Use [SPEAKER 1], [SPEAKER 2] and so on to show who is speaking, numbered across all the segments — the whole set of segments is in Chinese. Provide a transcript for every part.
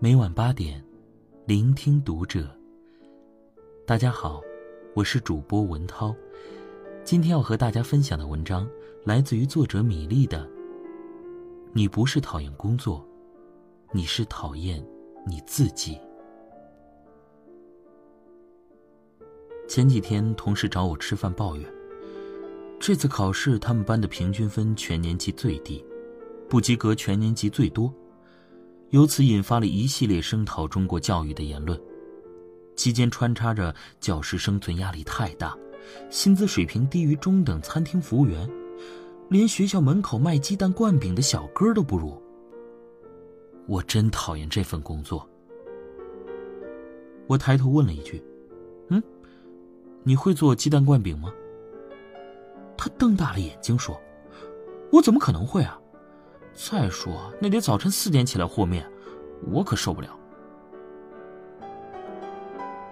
[SPEAKER 1] 每晚八点，聆听读者。大家好，我是主播文涛。今天要和大家分享的文章来自于作者米粒的。你不是讨厌工作，你是讨厌你自己。前几天同事找我吃饭，抱怨这次考试他们班的平均分全年级最低，不及格全年级最多。由此引发了一系列声讨中国教育的言论，期间穿插着教师生存压力太大，薪资水平低于中等餐厅服务员，连学校门口卖鸡蛋灌饼的小哥都不如。我真讨厌这份工作。我抬头问了一句：“嗯，你会做鸡蛋灌饼吗？”他瞪大了眼睛说：“我怎么可能会啊？”再说，那得早晨四点起来和面，我可受不了。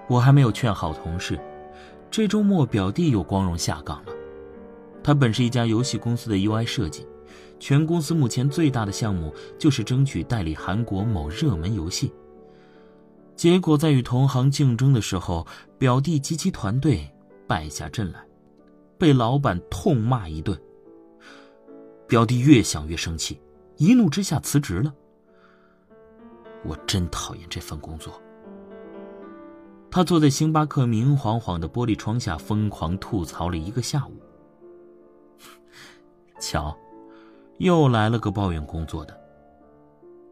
[SPEAKER 1] 我还没有劝好同事，这周末表弟又光荣下岗了。他本是一家游戏公司的 UI 设计，全公司目前最大的项目就是争取代理韩国某热门游戏。结果在与同行竞争的时候，表弟及其团队败下阵来，被老板痛骂一顿。表弟越想越生气。一怒之下辞职了。我真讨厌这份工作。他坐在星巴克明晃晃的玻璃窗下，疯狂吐槽了一个下午。瞧，又来了个抱怨工作的。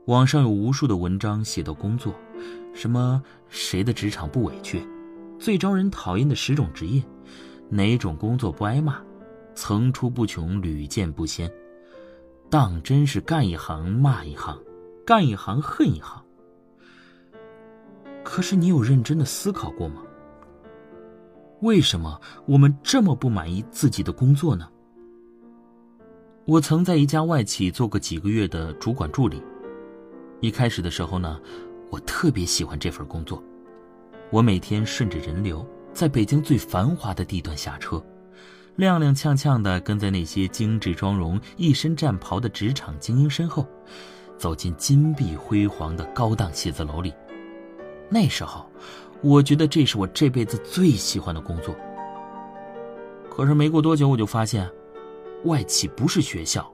[SPEAKER 1] 网上有无数的文章写到工作，什么谁的职场不委屈，最招人讨厌的十种职业，哪种工作不挨骂，层出不穷，屡见不鲜。当真是干一行骂一行，干一行恨一行。可是你有认真的思考过吗？为什么我们这么不满意自己的工作呢？我曾在一家外企做过几个月的主管助理，一开始的时候呢，我特别喜欢这份工作。我每天顺着人流，在北京最繁华的地段下车。踉踉跄跄地跟在那些精致妆容、一身战袍的职场精英身后，走进金碧辉煌的高档写字楼里。那时候，我觉得这是我这辈子最喜欢的工作。可是没过多久，我就发现，外企不是学校，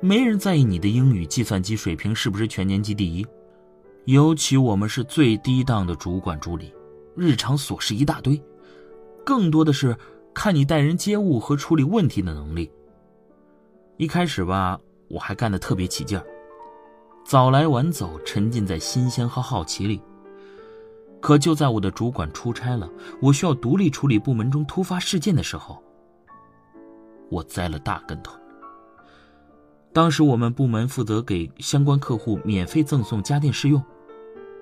[SPEAKER 1] 没人在意你的英语、计算机水平是不是全年级第一。尤其我们是最低档的主管助理，日常琐事一大堆，更多的是。看你待人接物和处理问题的能力。一开始吧，我还干得特别起劲儿，早来晚走，沉浸在新鲜和好奇里。可就在我的主管出差了，我需要独立处理部门中突发事件的时候，我栽了大跟头。当时我们部门负责给相关客户免费赠送家电试用，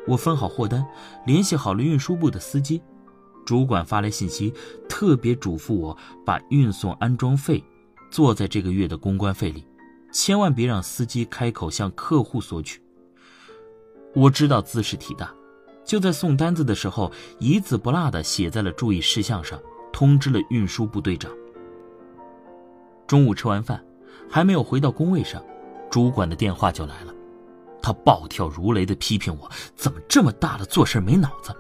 [SPEAKER 1] 我分好货单，联系好了运输部的司机。主管发来信息，特别嘱咐我把运送安装费做在这个月的公关费里，千万别让司机开口向客户索取。我知道姿势体大，就在送单子的时候，一字不落的写在了注意事项上，通知了运输部队长。中午吃完饭，还没有回到工位上，主管的电话就来了，他暴跳如雷的批评我，怎么这么大了做事没脑子。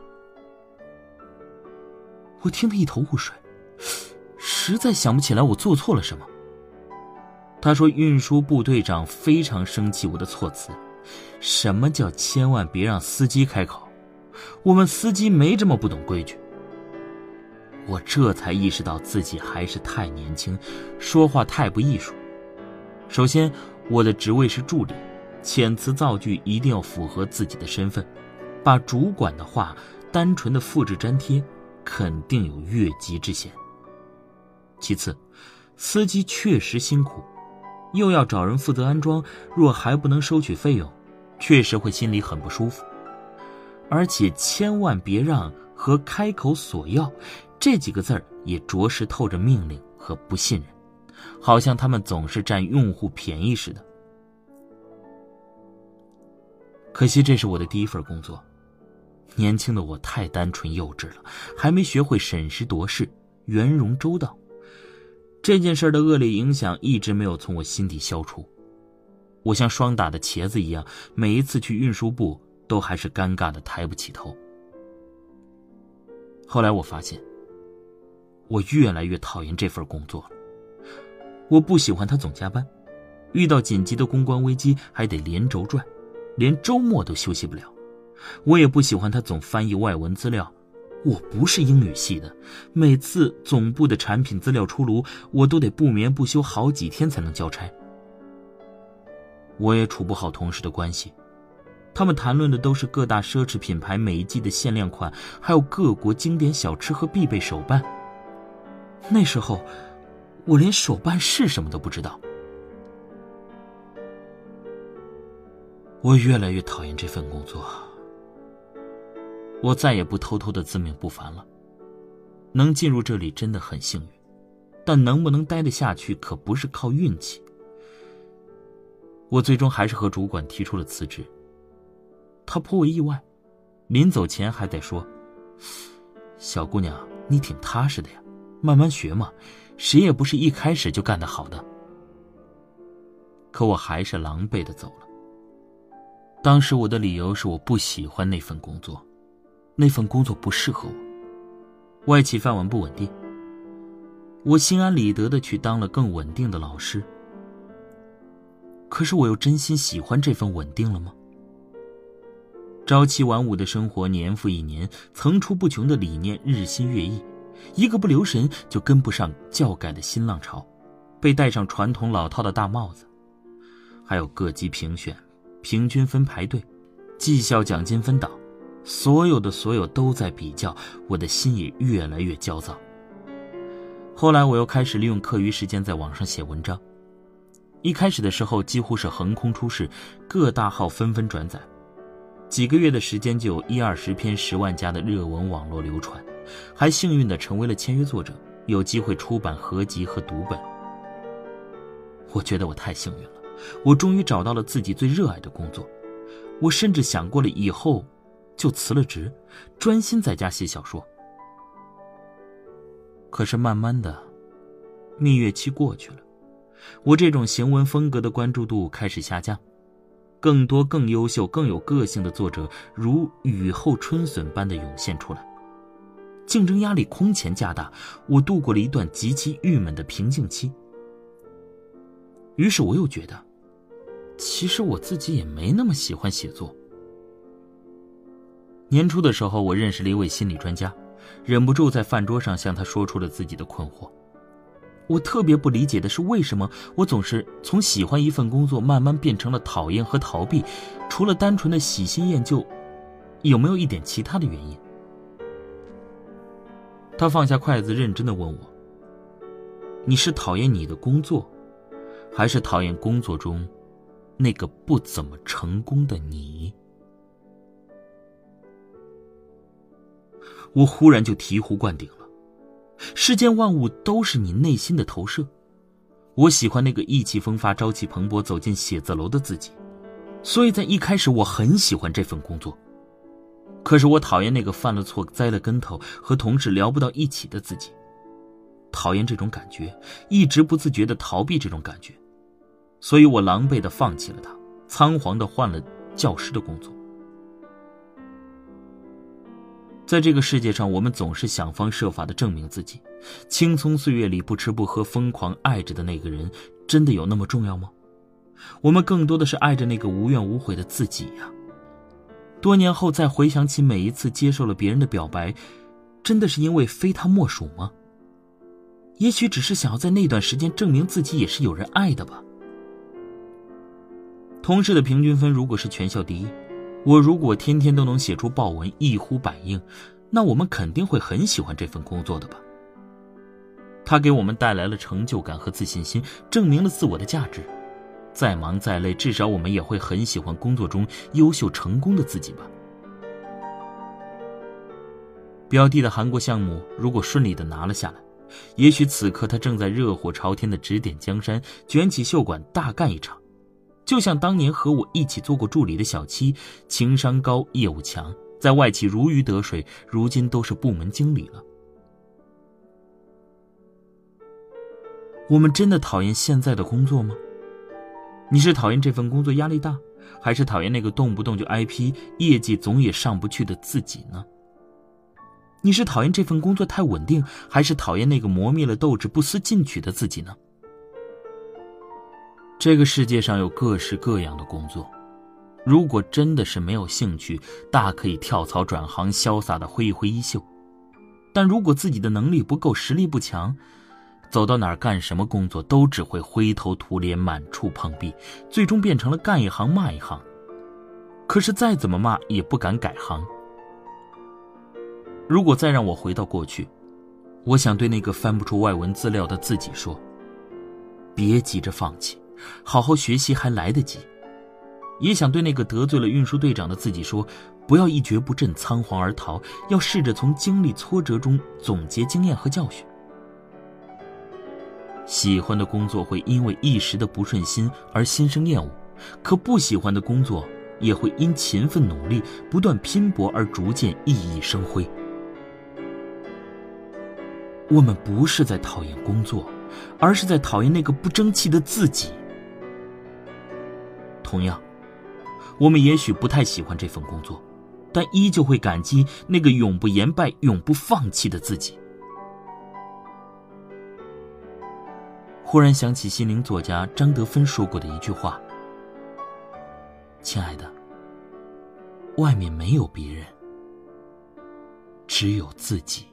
[SPEAKER 1] 我听得一头雾水，实在想不起来我做错了什么。他说：“运输部队长非常生气我的措辞，什么叫千万别让司机开口？我们司机没这么不懂规矩。”我这才意识到自己还是太年轻，说话太不艺术。首先，我的职位是助理，遣词造句一定要符合自己的身份，把主管的话单纯的复制粘贴。肯定有越级之嫌。其次，司机确实辛苦，又要找人负责安装，若还不能收取费用，确实会心里很不舒服。而且千万别让和开口索要这几个字儿也着实透着命令和不信任，好像他们总是占用户便宜似的。可惜这是我的第一份工作。年轻的我太单纯幼稚了，还没学会审时度势、圆融周到。这件事的恶劣影响一直没有从我心底消除。我像霜打的茄子一样，每一次去运输部都还是尴尬的抬不起头。后来我发现，我越来越讨厌这份工作了。我不喜欢他总加班，遇到紧急的公关危机还得连轴转，连周末都休息不了。我也不喜欢他总翻译外文资料。我不是英语系的，每次总部的产品资料出炉，我都得不眠不休好几天才能交差。我也处不好同事的关系，他们谈论的都是各大奢侈品牌每一季的限量款，还有各国经典小吃和必备手办。那时候，我连手办是什么都不知道。我越来越讨厌这份工作。我再也不偷偷的自命不凡了。能进入这里真的很幸运，但能不能待得下去可不是靠运气。我最终还是和主管提出了辞职。他颇为意外，临走前还在说：“小姑娘，你挺踏实的呀，慢慢学嘛，谁也不是一开始就干得好的。”可我还是狼狈的走了。当时我的理由是我不喜欢那份工作。那份工作不适合我，外企饭碗不稳定。我心安理得的去当了更稳定的老师。可是我又真心喜欢这份稳定了吗？朝七晚五的生活年复一年，层出不穷的理念日新月异，一个不留神就跟不上教改的新浪潮，被戴上传统老套的大帽子。还有各级评选、平均分排队、绩效奖金分档。所有的所有都在比较，我的心也越来越焦躁。后来我又开始利用课余时间在网上写文章，一开始的时候几乎是横空出世，各大号纷纷转载，几个月的时间就有一二十篇十万加的热文网络流传，还幸运的成为了签约作者，有机会出版合集和读本。我觉得我太幸运了，我终于找到了自己最热爱的工作，我甚至想过了以后。就辞了职，专心在家写小说。可是慢慢的，蜜月期过去了，我这种行文风格的关注度开始下降，更多更优秀、更有个性的作者如雨后春笋般的涌现出来，竞争压力空前加大，我度过了一段极其郁闷的平静期。于是我又觉得，其实我自己也没那么喜欢写作。年初的时候，我认识了一位心理专家，忍不住在饭桌上向他说出了自己的困惑。我特别不理解的是，为什么我总是从喜欢一份工作慢慢变成了讨厌和逃避？除了单纯的喜新厌旧，有没有一点其他的原因？他放下筷子，认真的问我：“你是讨厌你的工作，还是讨厌工作中那个不怎么成功的你？”我忽然就醍醐灌顶了，世间万物都是你内心的投射。我喜欢那个意气风发、朝气蓬勃走进写字楼的自己，所以在一开始我很喜欢这份工作。可是我讨厌那个犯了错、栽了跟头、和同事聊不到一起的自己，讨厌这种感觉，一直不自觉的逃避这种感觉，所以我狼狈的放弃了他，仓皇的换了教师的工作。在这个世界上，我们总是想方设法的证明自己。青葱岁月里不吃不喝、疯狂爱着的那个人，真的有那么重要吗？我们更多的是爱着那个无怨无悔的自己呀。多年后再回想起每一次接受了别人的表白，真的是因为非他莫属吗？也许只是想要在那段时间证明自己也是有人爱的吧。同事的平均分如果是全校第一。我如果天天都能写出报文一呼百应，那我们肯定会很喜欢这份工作的吧？它给我们带来了成就感和自信心，证明了自我的价值。再忙再累，至少我们也会很喜欢工作中优秀成功的自己吧？表弟的韩国项目如果顺利的拿了下来，也许此刻他正在热火朝天的指点江山，卷起袖管大干一场。就像当年和我一起做过助理的小七，情商高，业务强，在外企如鱼得水，如今都是部门经理了。我们真的讨厌现在的工作吗？你是讨厌这份工作压力大，还是讨厌那个动不动就挨批、业绩总也上不去的自己呢？你是讨厌这份工作太稳定，还是讨厌那个磨灭了斗志、不思进取的自己呢？这个世界上有各式各样的工作，如果真的是没有兴趣，大可以跳槽转行，潇洒的挥一挥衣袖；但如果自己的能力不够，实力不强，走到哪儿干什么工作都只会灰头土脸、满处碰壁，最终变成了干一行骂一行。可是再怎么骂也不敢改行。如果再让我回到过去，我想对那个翻不出外文资料的自己说：别急着放弃，好好学习还来得及。也想对那个得罪了运输队长的自己说：不要一蹶不振、仓皇而逃，要试着从经历挫折中总结经验和教训。喜欢的工作会因为一时的不顺心而心生厌恶，可不喜欢的工作也会因勤奋努力、不断拼搏而逐渐熠熠生辉。我们不是在讨厌工作，而是在讨厌那个不争气的自己。同样，我们也许不太喜欢这份工作，但依旧会感激那个永不言败、永不放弃的自己。忽然想起心灵作家张德芬说过的一句话：“亲爱的，外面没有别人，只有自己。”